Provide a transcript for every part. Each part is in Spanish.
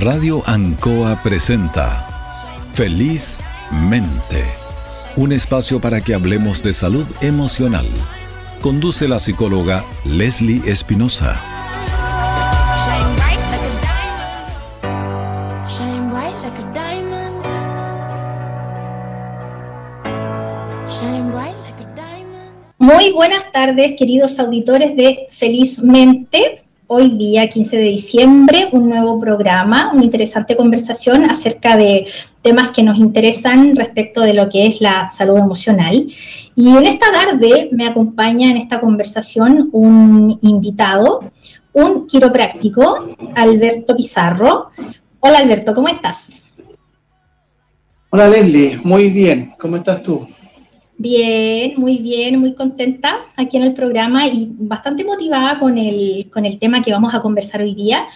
Radio Ancoa presenta Feliz Mente, un espacio para que hablemos de salud emocional. Conduce la psicóloga Leslie Espinosa. Muy buenas tardes, queridos auditores de Felizmente hoy día, 15 de diciembre, un nuevo programa, una interesante conversación acerca de temas que nos interesan respecto de lo que es la salud emocional. Y en esta tarde me acompaña en esta conversación un invitado, un quiropráctico, Alberto Pizarro. Hola Alberto, ¿cómo estás? Hola Leslie, muy bien, ¿cómo estás tú? Bien, muy bien, muy contenta aquí en el programa y bastante motivada con el, con el tema que vamos a conversar hoy día,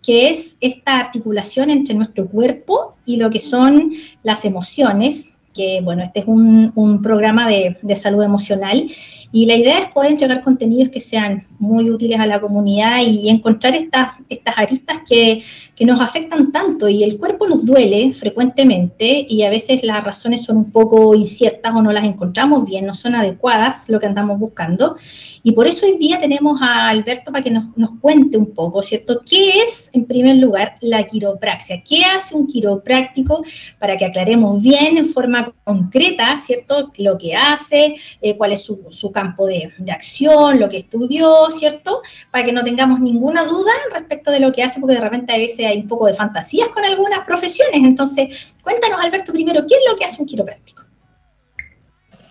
que es esta articulación entre nuestro cuerpo y lo que son las emociones, que bueno, este es un, un programa de, de salud emocional y la idea es poder entregar contenidos que sean muy útiles a la comunidad y encontrar estas, estas aristas que, que, nos afectan tanto. Y el cuerpo nos duele frecuentemente y a veces las razones son un poco inciertas o no las encontramos bien, no son adecuadas lo que andamos buscando. Y por eso hoy día tenemos a Alberto para que nos, nos cuente un poco, ¿cierto? ¿Qué es, en primer lugar, la quiropraxia? ¿Qué hace un quiropráctico para que aclaremos bien en forma concreta, ¿cierto? Lo que hace, eh, cuál es su, campo de, de, acción, lo que estudió, ¿cierto? Para que no tengamos ninguna duda respecto de lo que hace, porque de repente a veces hay un poco de fantasías con algunas profesiones. Entonces, cuéntanos, Alberto, primero, ¿qué es lo que hace un quiropráctico?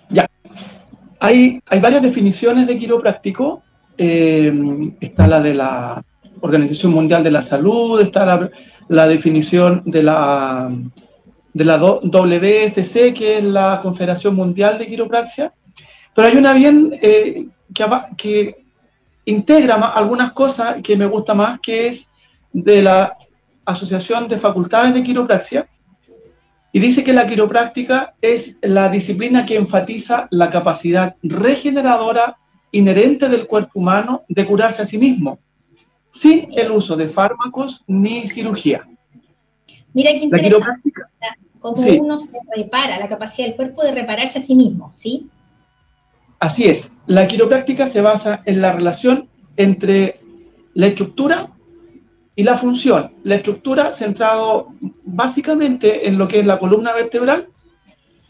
Ya, hay, hay varias definiciones de quiropráctico. Eh, está la de la Organización Mundial de la Salud, está la, la definición de la de la WFC, que es la Confederación Mundial de Quiropraxia, pero hay una bien eh, que, integra algunas cosas que me gusta más, que es de la Asociación de Facultades de Quiropraxia, y dice que la quiropráctica es la disciplina que enfatiza la capacidad regeneradora inherente del cuerpo humano de curarse a sí mismo, sin el uso de fármacos ni cirugía. Mira qué interesante cómo sí. uno se repara, la capacidad del cuerpo de repararse a sí mismo, ¿sí? Así es. La quiropráctica se basa en la relación entre la estructura y la función. La estructura centrado básicamente en lo que es la columna vertebral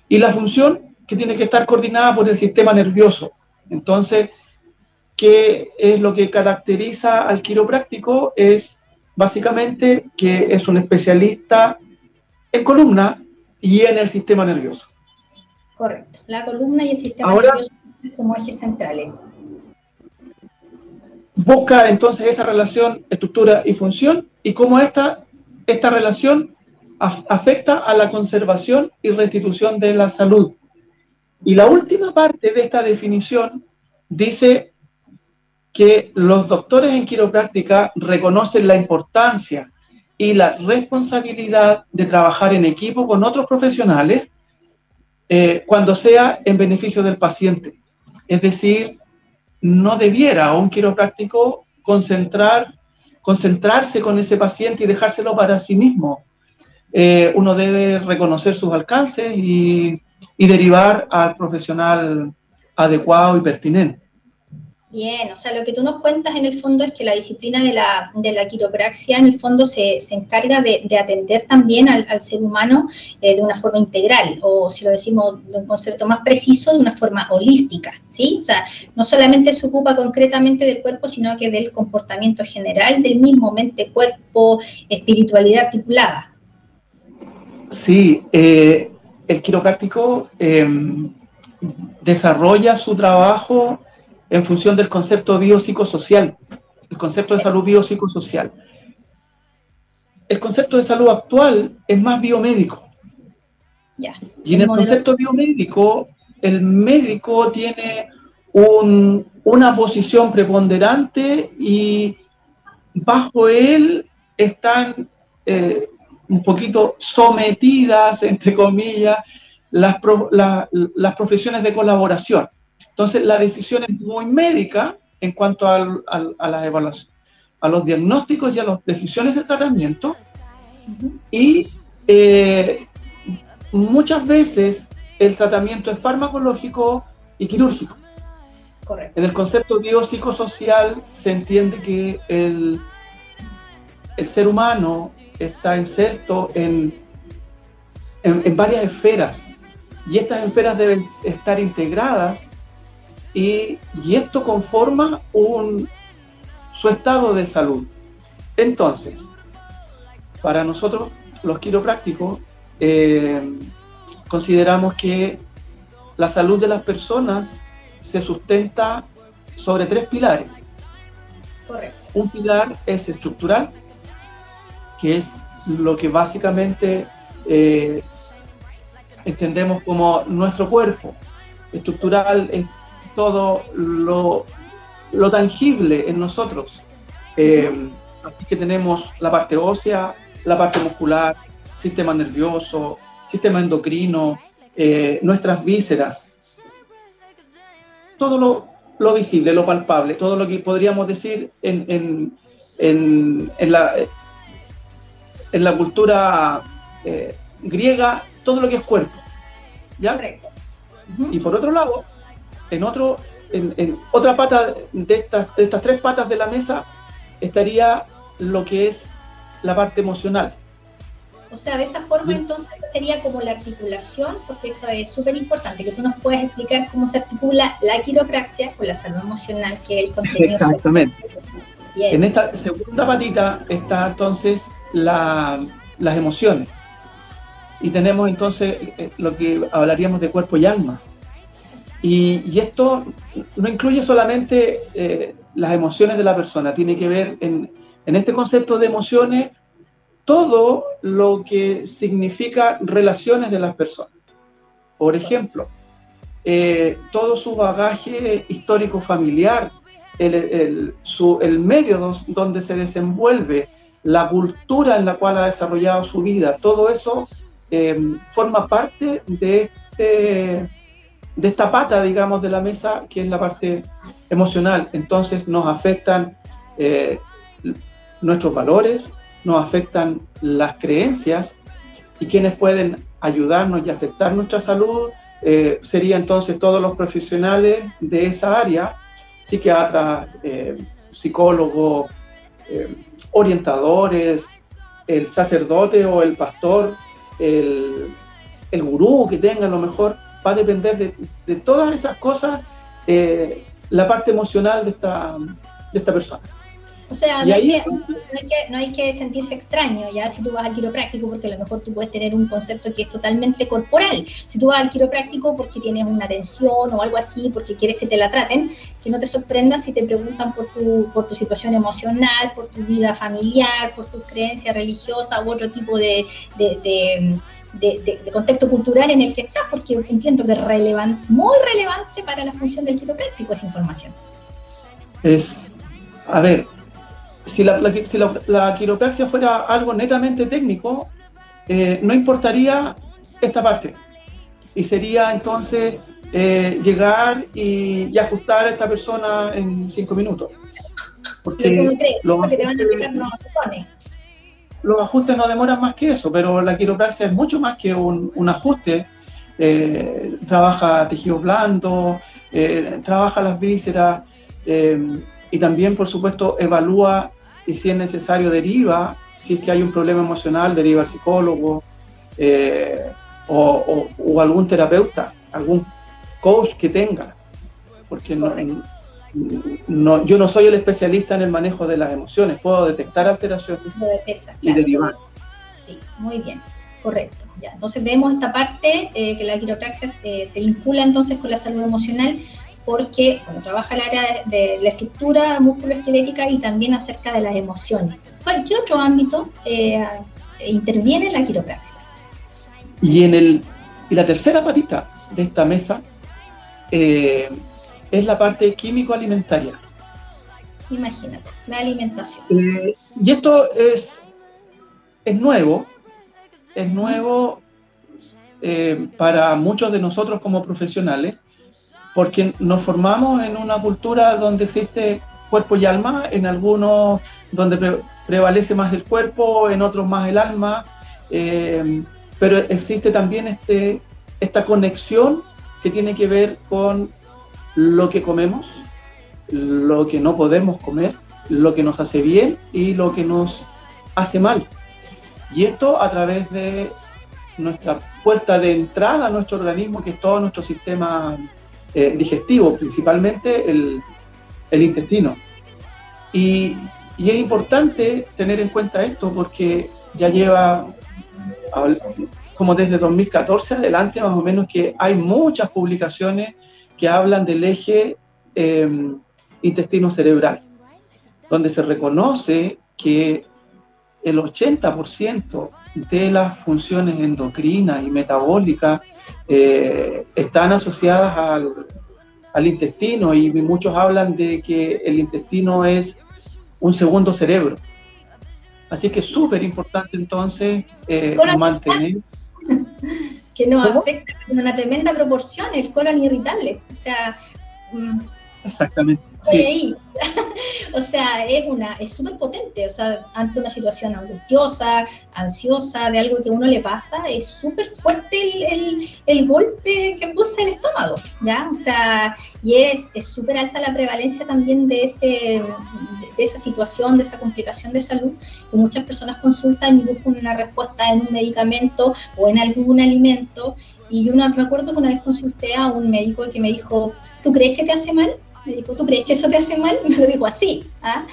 y la función que tiene que estar coordinada por el sistema nervioso. Entonces, ¿qué es lo que caracteriza al quiropráctico? Es básicamente que es un especialista en columna y en el sistema nervioso. Correcto, la columna y el sistema Ahora, nervioso como ejes centrales. Busca entonces esa relación estructura y función y cómo esta, esta relación af afecta a la conservación y restitución de la salud. Y la última parte de esta definición dice que los doctores en quiropráctica reconocen la importancia y la responsabilidad de trabajar en equipo con otros profesionales eh, cuando sea en beneficio del paciente. Es decir, no debiera un quiropráctico concentrar, concentrarse con ese paciente y dejárselo para sí mismo. Eh, uno debe reconocer sus alcances y, y derivar al profesional adecuado y pertinente. Bien, o sea, lo que tú nos cuentas en el fondo es que la disciplina de la, de la quiropraxia en el fondo se, se encarga de, de, atender también al, al ser humano eh, de una forma integral, o si lo decimos de un concepto más preciso, de una forma holística, ¿sí? O sea, no solamente se ocupa concretamente del cuerpo, sino que del comportamiento general del mismo mente, cuerpo, espiritualidad articulada. Sí, eh, el quiropráctico eh, desarrolla su trabajo en función del concepto biopsicosocial, el concepto de salud biopsicosocial. El concepto de salud actual es más biomédico. Y en el, el concepto biomédico, el médico tiene un, una posición preponderante y bajo él están eh, un poquito sometidas, entre comillas, las, pro, la, las profesiones de colaboración. Entonces, la decisión es muy médica en cuanto al, al, a las evaluaciones, a los diagnósticos y a las decisiones de tratamiento, Y eh, muchas veces el tratamiento es farmacológico y quirúrgico. En el concepto biopsicosocial se entiende que el, el ser humano está inserto en, en, varias esferas y estas esferas deben estar integradas y, y esto conforma un, su estado de salud. Entonces, para nosotros los quiroprácticos, eh, consideramos que la salud de las personas se sustenta sobre tres pilares. Correcto. Un pilar es estructural, que es lo que básicamente eh, entendemos como nuestro cuerpo. Estructural es todo lo, tangible en nosotros. Eh, así que tenemos la parte ósea, la parte muscular, sistema nervioso, sistema endocrino, eh, nuestras vísceras, todo lo, visible, lo palpable, todo lo que podríamos decir en, la, en la cultura eh, griega, todo lo que es cuerpo. ¿ya? Correcto. Y por otro lado, en, otro, en, otra pata de estas, de estas tres patas de la mesa estaría lo que es la parte emocional. O sea, de esa forma entonces sería como la articulación, porque eso es súper importante, que tú nos puedas explicar cómo se articula la quiropraxia con la salud emocional, que es el contenido. Exactamente. En esta segunda patita está entonces las emociones. Y tenemos entonces eh, lo que hablaríamos de cuerpo y alma. Y, esto no incluye solamente eh, las emociones de la persona, tiene que ver en, en este concepto de emociones todo lo que significa relaciones de las personas. Por ejemplo, eh, todo su bagaje histórico familiar, el, medio donde se desenvuelve, la cultura en la cual ha desarrollado su vida, todo eso eh, forma parte de, este, de esta pata, digamos, de la mesa, que es la parte emocional. Entonces nos afectan eh, nuestros valores, nos afectan las creencias y quienes pueden ayudarnos y afectar nuestra salud eh, serían entonces todos los profesionales de esa área, psiquiatras, eh, psicólogos, eh, orientadores, el sacerdote o el pastor, el, el gurú que tenga a lo mejor, va a depender de, todas esas cosas la parte emocional de esta, de esta persona. O sea, no hay, que, no, hay que, sentirse extraño ya si tú vas al quiropráctico porque a lo mejor tú puedes tener un concepto que es totalmente corporal. Si tú vas al quiropráctico porque tienes una tensión o algo así, porque quieres que te la traten, que no te sorprendas si te preguntan por tu, por tu situación emocional, por tu vida familiar, por tu creencia religiosa u otro tipo de, de, de contexto cultural en el que estás, porque entiendo que es relevante, muy relevante para la función del quiropráctico esa información. Es, a ver, si la, quiropraxia fuera algo netamente técnico, eh, no importaría esta parte. Y sería entonces eh, llegar y, ajustar a esta persona en cinco minutos. Porque los, ajustes, no demoran más que eso, pero la quiropraxia es mucho más que un, ajuste. Eh, trabaja tejidos blandos, trabaja las vísceras y también, por supuesto, evalúa y si es necesario deriva, si es que hay un problema emocional, deriva al psicólogo eh, o, algún terapeuta, algún coach que tenga, porque no, yo no soy el especialista en el manejo de las emociones, puedo detectar alteraciones y derivar. Sí, muy bien, correcto. Ya, entonces vemos esta parte eh, que la quiropraxia eh, se vincula entonces con la salud emocional porque bueno, trabaja el área de, la estructura musculoesquelética y también acerca de las emociones. ¿Qué otro ámbito eh, interviene en la quiropraxia? Y, en el, y la tercera patita de esta mesa eh, es la parte químico-alimentaria. Imagínate, la alimentación. Eh, y esto es, es nuevo, es nuevo para muchos de nosotros como profesionales, porque nos formamos en una cultura donde existe cuerpo y alma, en algunos donde prevalece más el cuerpo, en otros más el alma, eh, pero existe también este, esta conexión que tiene que ver con lo que comemos, lo que no podemos comer, lo que nos hace bien y lo que nos hace mal. Y esto a través de nuestra puerta de entrada a nuestro organismo, que es todo nuestro sistema eh, digestivo, principalmente el, intestino. Y, y, es importante tener en cuenta esto porque ya lleva como desde 2014 adelante más o menos que hay muchas publicaciones que hablan del eje em, intestino cerebral, donde se reconoce que el 80% de las funciones endocrinas y metabólicas eh, están asociadas al, al, intestino y muchos hablan de que el intestino es un segundo cerebro. Así que es súper importante entonces eh, mantener... que nos afecta en una tremenda proporción el colon irritable. O sea, mm, Exactamente. Sí. o sea, es una es súper potente, o sea, ante una situación angustiosa, ansiosa, de algo que uno le pasa, es súper fuerte el, el, golpe que puso el estómago, ¿ya? O sea, y es súper alta la prevalencia también de, ese, de esa situación, de esa complicación de salud, que muchas personas consultan y buscan una respuesta en un medicamento o en algún alimento. Y yo me acuerdo que una vez consulté a un médico que me dijo, ¿tú crees que te hace mal? Me dijo, ¿tú crees que eso te hace mal? Me lo dijo así. ¿ah?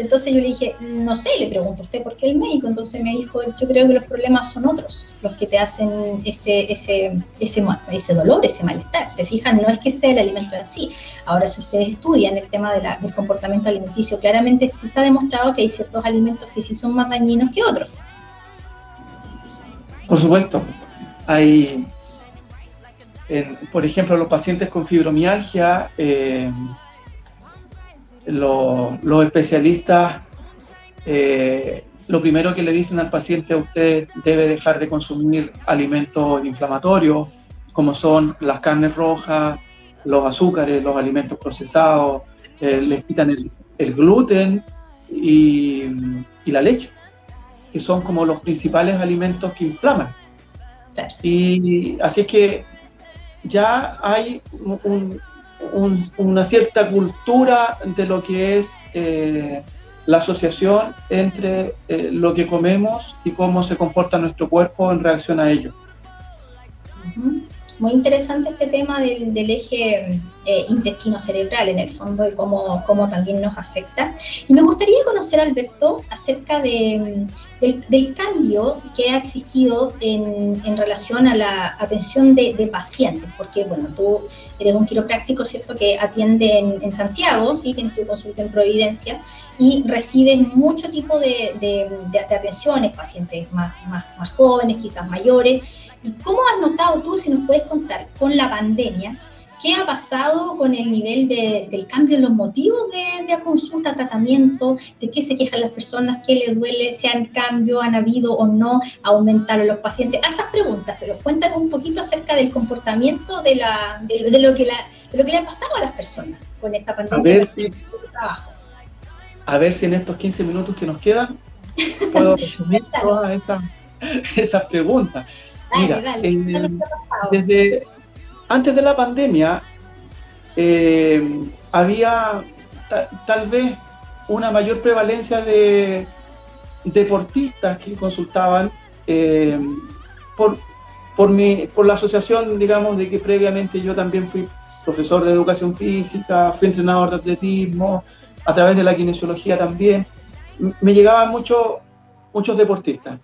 Entonces yo le dije, no sé, le pregunto a usted por qué el médico. Entonces me dijo, yo creo que los problemas son otros, los que te hacen ese, ese, ese, ese dolor, ese malestar. Te fijas, no es que sea el alimento en sí. Ahora, si ustedes estudian el tema del comportamiento alimenticio, claramente se está demostrado que hay ciertos alimentos que sí son más dañinos que otros. Por supuesto, hay por ejemplo, los pacientes con fibromialgia, eh, los especialistas, eh, lo primero que le dicen al paciente, usted debe dejar de consumir alimentos inflamatorios, como son las carnes rojas, los azúcares, los alimentos procesados, eh, les quitan el, gluten y, y, la leche, que son como los principales alimentos que inflaman. Y así es que ya hay una cierta cultura de lo que es eh, la asociación entre eh, lo que comemos y cómo se comporta nuestro cuerpo en reacción a ello. Muy interesante este tema del, eje eh, intestino cerebral, en el fondo, y cómo, cómo, también nos afecta. Y me gustaría conocer, Alberto, acerca de, del, cambio que ha existido en, en relación a la atención de, pacientes, porque, bueno, tú eres un quiropráctico, ¿cierto?, que atiende en, Santiago, ¿sí?, tienes tu consulta en Providencia, y recibes mucho tipo de, atenciones, pacientes más, más, más jóvenes, quizás mayores, ¿Y cómo has notado tú, si nos puedes contar, con la pandemia, qué ha pasado con el nivel del cambio en los motivos de, de, consulta, tratamiento, de qué se quejan las personas, qué les duele, si han cambio, han habido o no, aumentaron los pacientes? Hartas preguntas, pero cuéntanos un poquito acerca del comportamiento de, la, de, lo, que la, de lo que le ha pasado a las personas con esta pandemia. A ver si, a ver si en estos 15 minutos que nos quedan puedo resumir todas esas preguntas. Mira, desde antes de la pandemia eh, había tal vez una mayor prevalencia de deportistas que consultaban eh, por, por, mi, por la asociación, digamos, de que previamente yo también fui profesor de educación física, fui entrenador de atletismo, a través de la kinesiología también. Me llegaban muchos muchos deportistas.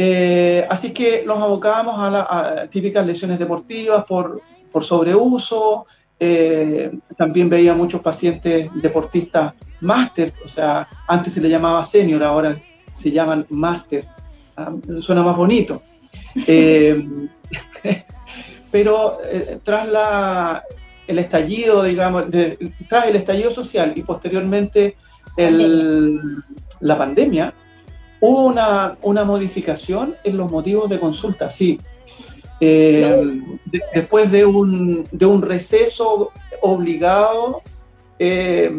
Eh, así que nos abocábamos a las típicas lesiones deportivas por, por sobreuso. Eh, también veía muchos pacientes deportistas máster, o sea, antes se le llamaba senior, ahora se llaman máster. Ah, suena más bonito. Eh, pero tras la, el estallido, digamos, tras el estallido social y posteriormente el, la pandemia, Hubo una, modificación en los motivos de consulta, sí. Eh, después de un, de un, receso obligado, eh,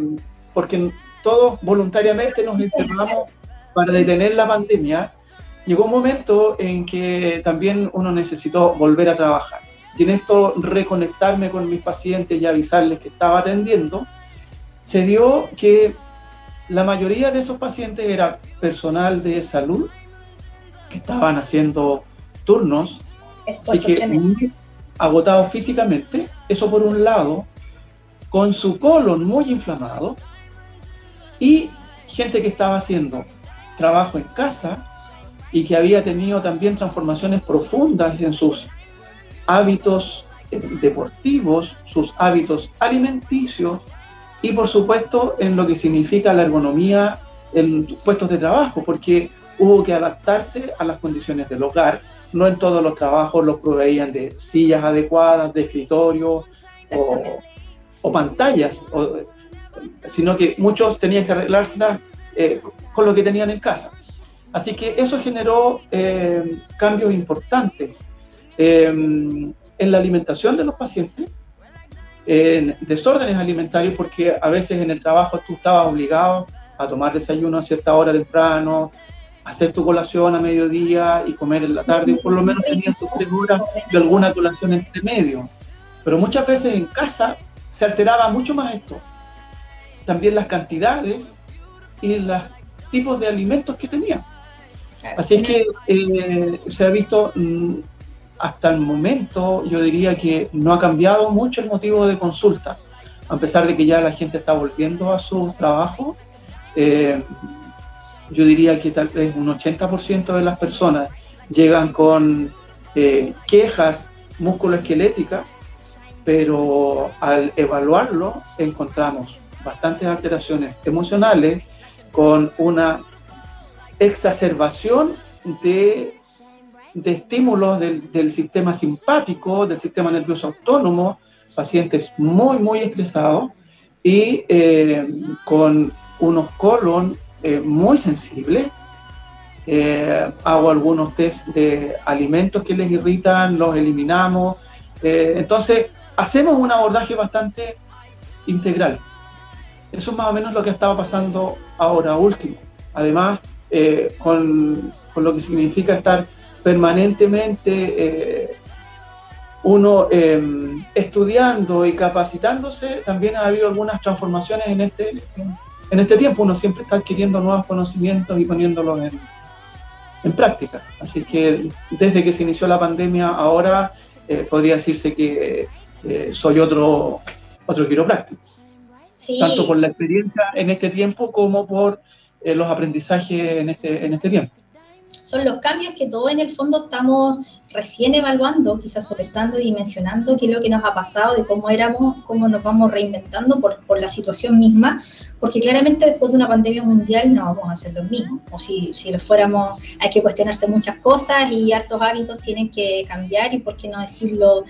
porque todos voluntariamente nos encerramos para detener la pandemia, llegó un momento en que también uno necesitó volver a trabajar. Y en esto reconectarme con mis pacientes y avisarles que estaba atendiendo, se dio que la mayoría de esos pacientes era personal de salud que estaban haciendo turnos, así que agotados físicamente, eso por un lado, con su colon muy inflamado, y gente que estaba haciendo trabajo en casa y que había tenido también transformaciones profundas en sus hábitos eh, deportivos, sus hábitos alimenticios y por supuesto en lo que significa la ergonomía en puestos de trabajo, porque hubo que adaptarse a las condiciones del hogar. No en todos los trabajos los proveían de sillas adecuadas, de escritorio o, pantallas, sino que muchos tenían que arreglárselas eh, con lo que tenían en casa. Así que eso generó eh, cambios importantes eh, en la alimentación de los pacientes, en desórdenes alimentarios, porque a veces en el trabajo tú estabas obligado a tomar desayuno a cierta hora temprano, hacer tu colación a mediodía y comer en la tarde, por lo menos tenías tus tres horas de alguna colación entre medio. Pero muchas veces en casa se alteraba mucho más esto. También las cantidades y los tipos de alimentos que tenía. Así que eh, se ha visto mm, hasta el momento, yo diría que no ha cambiado mucho el motivo de consulta, a pesar de que ya la gente está volviendo a su trabajo. Eh, yo diría que tal vez un 80% de las personas llegan con eh, quejas musculoesqueléticas, pero al evaluarlo encontramos bastantes alteraciones emocionales con una exacerbación de, de estímulos del, sistema simpático, del sistema nervioso autónomo, pacientes muy, muy estresados y eh, con unos colon eh, muy sensibles. Eh, hago algunos test de alimentos que les irritan, los eliminamos. entonces, hacemos un abordaje bastante integral. Eso es más o menos lo que estaba pasando ahora último. Además, eh, con, lo que significa estar permanentemente eh, uno em, estudiando y capacitándose, también ha habido algunas transformaciones en este, en, este tiempo. Uno siempre está adquiriendo nuevos conocimientos y poniéndolos en, en práctica. Así que desde que se inició la pandemia, ahora eh, podría decirse que soy otro, otro quiropráctico. Tanto por la experiencia en este tiempo como por eh, los aprendizajes en este, en este tiempo. Son los cambios que todos en el fondo estamos recién evaluando, quizás sopesando y dimensionando qué es lo que nos ha pasado, de cómo éramos, cómo nos vamos reinventando por, por la situación misma, porque claramente después de una pandemia mundial no vamos a hacer lo mismo. O si, si lo fuéramos, hay que cuestionarse muchas cosas y hartos hábitos tienen que cambiar y, por qué no decirlo,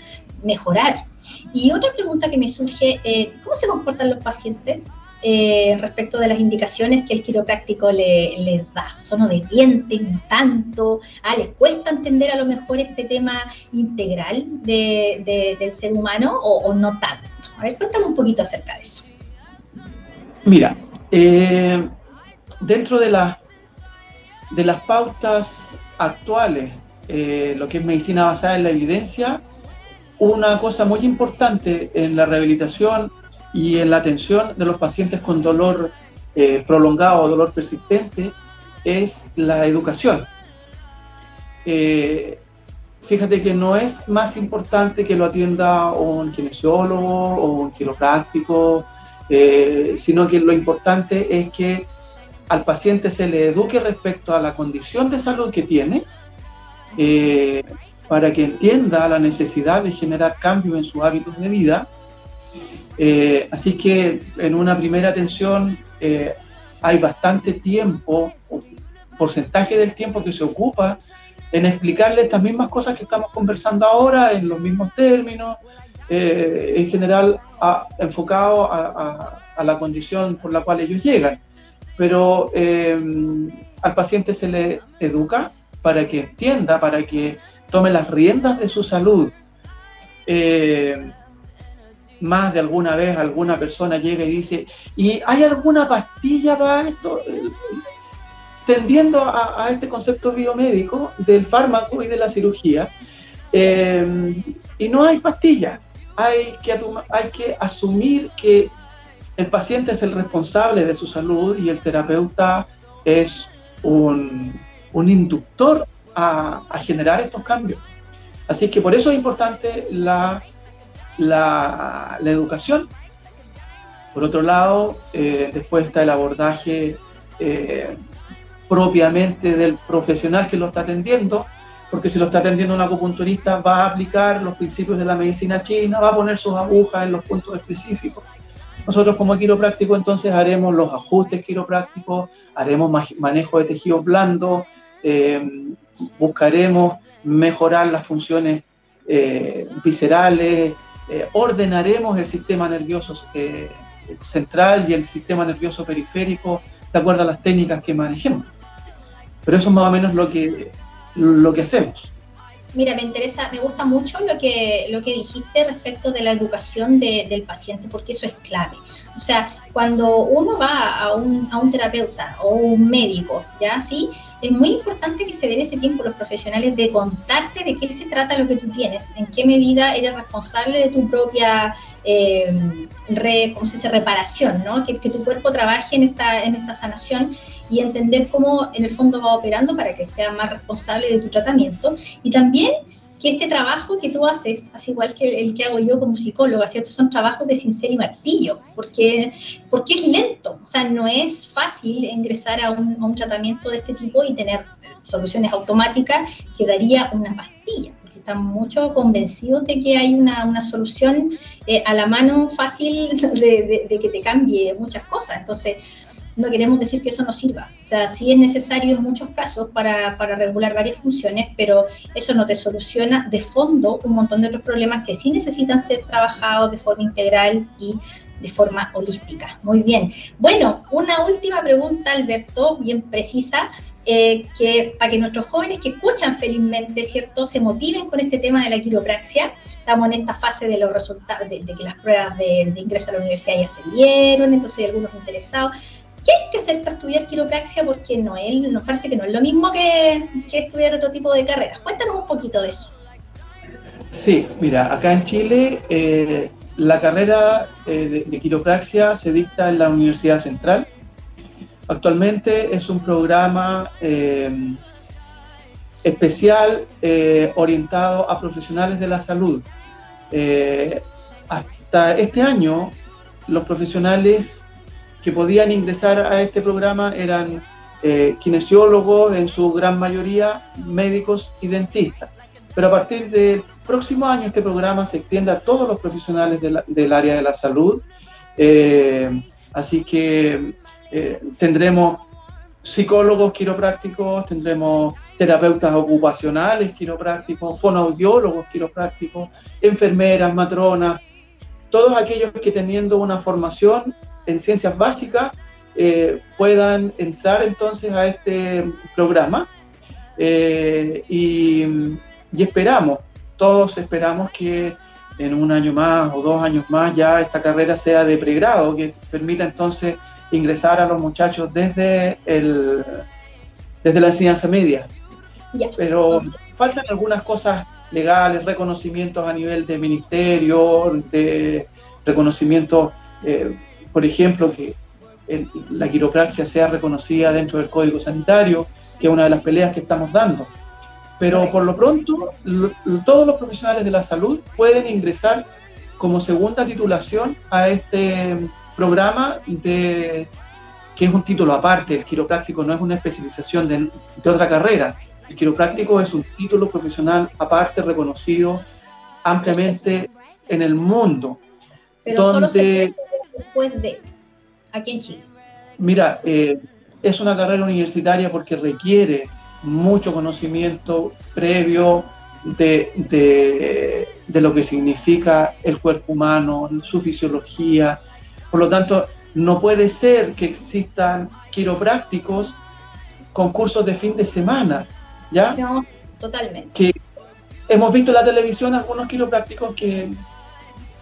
mejorar. Y otra pregunta que me surge, eh, ¿cómo se comportan los pacientes eh, respecto de las indicaciones que el quiropráctico les le da. ¿Son obedientes tanto? Ah, ¿Les cuesta entender a lo mejor este tema integral del ser humano o, no tanto? A ver, cuéntame un poquito acerca de eso. Mira, eh, dentro de, la, de las pautas actuales, eh, lo que es medicina basada en la evidencia, una cosa muy importante en la rehabilitación y en la atención de los pacientes con dolor eh, prolongado o dolor persistente es la educación. Eh, fíjate que no es más importante que lo atienda un kinesiólogo o un quiropráctico, eh, sino que lo importante es que al paciente se le eduque respecto a la condición de salud que tiene, para que entienda la necesidad de generar cambios en sus hábitos de vida eh, así que en una primera atención eh, hay bastante tiempo, porcentaje del tiempo que se ocupa en explicarle estas mismas cosas que estamos conversando ahora, en los mismos términos, eh, en general enfocado a, la condición por la cual ellos llegan. Pero al paciente se le educa para que entienda, para que tome las riendas de su salud más de alguna vez alguna persona llega y dice, ¿y hay alguna pastilla para esto? Tendiendo a, este concepto biomédico del fármaco y de la cirugía, eh, y no hay pastilla. Hay que, hay que asumir que el paciente es el responsable de su salud y el terapeuta es un, inductor a, generar estos cambios. Así que por eso es importante la, la, educación. Por otro lado, eh, después está el abordaje eh, propiamente del profesional que lo está atendiendo, porque si lo está atendiendo un acupunturista va a aplicar los principios de la medicina china, va a poner sus agujas en los puntos específicos. Nosotros como quiropráctico entonces haremos los ajustes quiroprácticos, haremos manejo de tejidos blandos, eh, buscaremos mejorar las funciones viscerales, eh, ordenaremos el sistema nervioso central y el sistema nervioso periférico de acuerdo a las técnicas que manejemos. Pero eso es más o menos lo que, lo que hacemos. Mira, me interesa, me gusta mucho lo que, lo que dijiste respecto de la educación del paciente, porque eso es clave. O sea, cuando uno va a un, a un terapeuta o un médico, ¿ya? Sí, es muy importante que se den ese tiempo los profesionales de contarte de qué se trata lo que tú tienes, en qué medida eres responsable de tu propia, eh, ¿cómo se dice?, reparación, ¿no? Que, que tu cuerpo trabaje en esta, en esta sanación y entender cómo en el fondo va operando para que sea más responsable de tu tratamiento. Y también que este trabajo que tú haces, así igual que el que hago yo como psicóloga, ¿cierto? Son trabajos de cincel y martillo, porque, porque es lento, o sea, no es fácil ingresar a un, a un tratamiento de este tipo y tener soluciones automáticas que daría una pastilla, porque están mucho convencidos de que hay una, una solución eh, a la mano fácil de, de, de que te cambie muchas cosas. Entonces, no queremos decir que eso no sirva. O sea, sí es necesario en muchos casos para, para, regular varias funciones, pero eso no te soluciona de fondo un montón de otros problemas que sí necesitan ser trabajados de forma integral y de forma holística. Muy bien. Bueno, una última pregunta, Alberto, bien precisa. Eh, que para que nuestros jóvenes que escuchan felizmente, ¿cierto?, se motiven con este tema de la quiropraxia. Estamos en esta fase de los resultados, de, que las pruebas de, de, ingreso a la universidad ya se dieron, entonces hay algunos interesados. ¿Qué hay que hacer para estudiar quiropraxia? Porque no él nos parece que no es lo mismo que, estudiar otro tipo de carreras. Cuéntanos un poquito de eso. Sí, mira, acá en Chile eh, la carrera eh, de, quiropraxia se dicta en la Universidad Central. Actualmente es un programa eh, especial orientado a profesionales de la salud. hasta este año, los profesionales que podían ingresar a este programa eran eh, kinesiólogos, en su gran mayoría médicos y dentistas. Pero a partir del próximo año este programa se extiende a todos los profesionales del área de la salud. Eh, así que eh, tendremos psicólogos quiroprácticos, tendremos terapeutas ocupacionales quiroprácticos, fonoaudiólogos quiroprácticos, enfermeras, matronas, todos aquellos que teniendo una formación en ciencias básicas eh, puedan entrar entonces a este programa eh, y, esperamos, todos esperamos que en un año más o dos años más ya esta carrera sea de pregrado, que permita entonces ingresar a los muchachos desde, el, desde la enseñanza media. Pero faltan algunas cosas legales, reconocimientos a nivel de ministerio, de reconocimientos eh, por ejemplo, que la quiropraxia sea reconocida dentro del Código Sanitario, que es una de las peleas que estamos dando. Pero por lo pronto, todos los profesionales de la salud pueden ingresar como segunda titulación a este programa de que es un título aparte, el quiropráctico no es una especialización de, otra carrera, el quiropráctico es un título profesional aparte, reconocido ampliamente en el mundo. Pero donde, después de aquí en Chile? Mira, eh, es una carrera universitaria porque requiere mucho conocimiento previo de, de, lo que significa el cuerpo humano, su fisiología. Por lo tanto, no puede ser que existan quiroprácticos con cursos de fin de semana, ¿ya? totalmente. Que hemos visto en la televisión algunos quiroprácticos que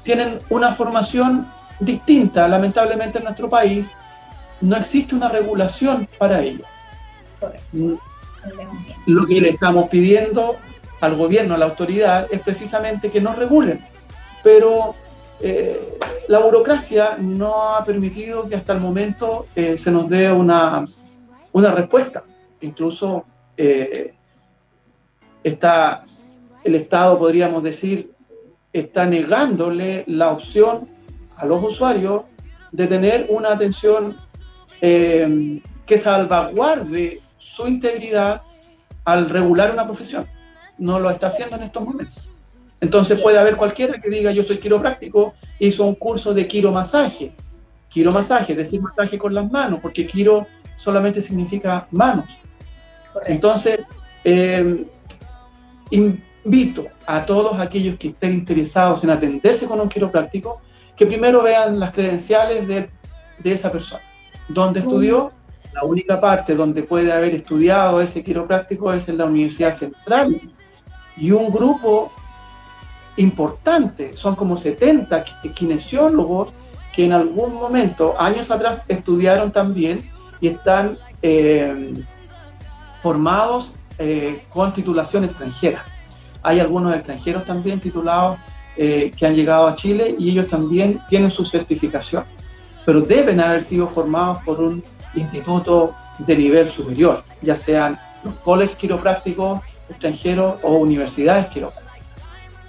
tienen una formación distinta. Lamentablemente en nuestro país no existe una regulación para ello. Lo que le estamos pidiendo al gobierno, a la autoridad, es precisamente que nos regulen. Pero eh, la burocracia no ha permitido que hasta el momento eh, se nos dé una, una respuesta. Incluso eh, está, el Estado, podríamos decir, está negándole la opción a los usuarios de tener una atención que salvaguarde su integridad al regular una profesión. No lo está haciendo en estos momentos. Entonces puede haber cualquiera que diga yo soy quiropráctico, hizo un curso de quiromasaje. Quiromasaje, decir masaje con las manos, porque quiro solamente significa manos. Entonces, eh, invito a todos aquellos que estén interesados en atenderse con un quiropráctico, que primero vean las credenciales de, de esa persona. ¿Dónde estudió? La única parte donde puede haber estudiado ese quiropráctico es en la Universidad Central. Y un grupo importante, son como 70 kinesiólogos que en algún momento, años atrás, estudiaron también y están eh, formados eh, con titulación extranjera. Hay algunos extranjeros también titulados eh, que han llegado a Chile y ellos también tienen su certificación, pero deben haber sido formados por un instituto de nivel superior, ya sean los colegios quiroprácticos extranjeros o universidades quiroprácticas.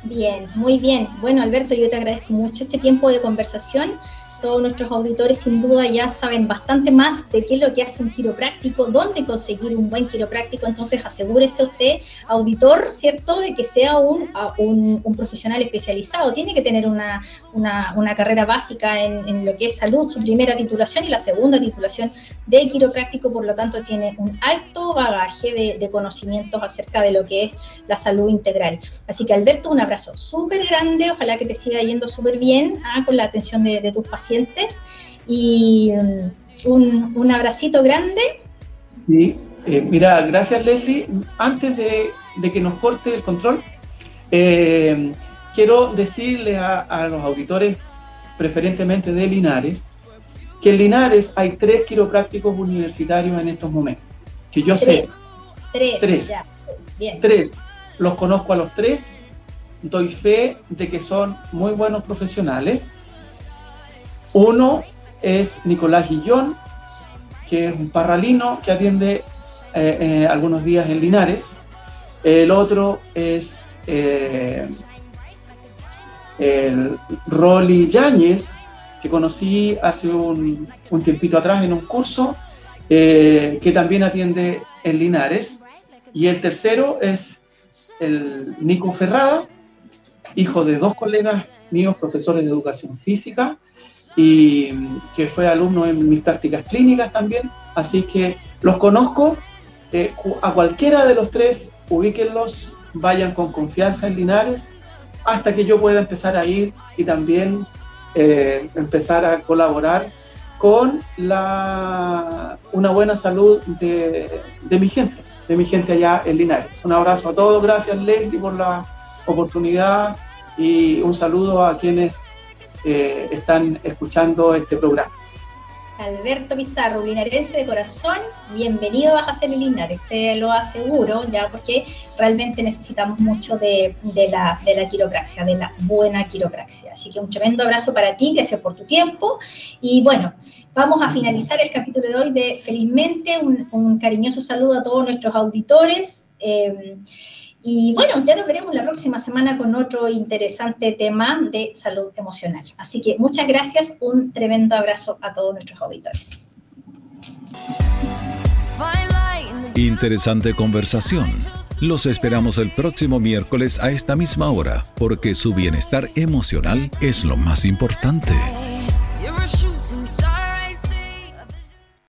Bien, muy bien. Bueno, Alberto, yo te agradezco mucho este tiempo de conversación todos nuestros auditores sin duda ya saben bastante más de qué es lo que hace un quiropráctico, dónde conseguir un buen quiropráctico, entonces asegúrese usted, auditor, ¿cierto?, de que sea un, un, profesional especializado. Tiene que tener una, una, carrera básica en, lo que es salud, su primera titulación y la segunda titulación de quiropráctico, por lo tanto tiene un alto bagaje de, conocimientos acerca de lo que es la salud integral. Así que Alberto, un abrazo súper grande, ojalá que te siga yendo súper bien ah, con la atención de, de tus pacientes y mm, un, abracito grande. Eh, mira, gracias Leslie. Antes de, que nos corte el control, eh, quiero decirle a, los auditores, preferentemente de Linares, que en Linares hay tres quiroprácticos universitarios en estos momentos. Que yo sé. Tres. Tres. bien. Tres. Los conozco a los tres. Doy fe de que son muy buenos profesionales uno es Nicolás Guillón, que es un parralino que atiende eh, eh, algunos días en Linares. El otro es eh, el Rolly Yáñez, que conocí hace un, tiempito atrás en un curso, que también atiende en Linares. Y el tercero es el Nico Ferrada, hijo de dos colegas míos, profesores de educación física, y que fue alumno en mis prácticas clínicas también, así que los conozco, eh, a cualquiera de los tres, ubíquenlos, vayan con confianza en Linares, hasta que yo pueda empezar a ir y también eh, empezar a colaborar con la, una buena salud de, de mi gente, de mi gente allá en Linares. Un abrazo a todos, gracias Leslie por la oportunidad y un saludo a quienes eh, están escuchando este programa. Alberto Pizarro, linarense de corazón, bienvenido a Hacer Linares, te lo aseguro, ya porque realmente necesitamos mucho de, la, de la quiropraxia, de la buena quiropraxia. Así que un tremendo abrazo para ti, gracias por tu tiempo. Y bueno, vamos a finalizar el capítulo de hoy de Felizmente, un, cariñoso saludo a todos nuestros auditores. Eh, y bueno, ya nos veremos la próxima semana con otro interesante tema de salud emocional. Así que muchas gracias, un tremendo abrazo a todos nuestros auditores. Interesante conversación. Los esperamos el próximo miércoles a esta misma hora, porque su bienestar emocional es lo más importante.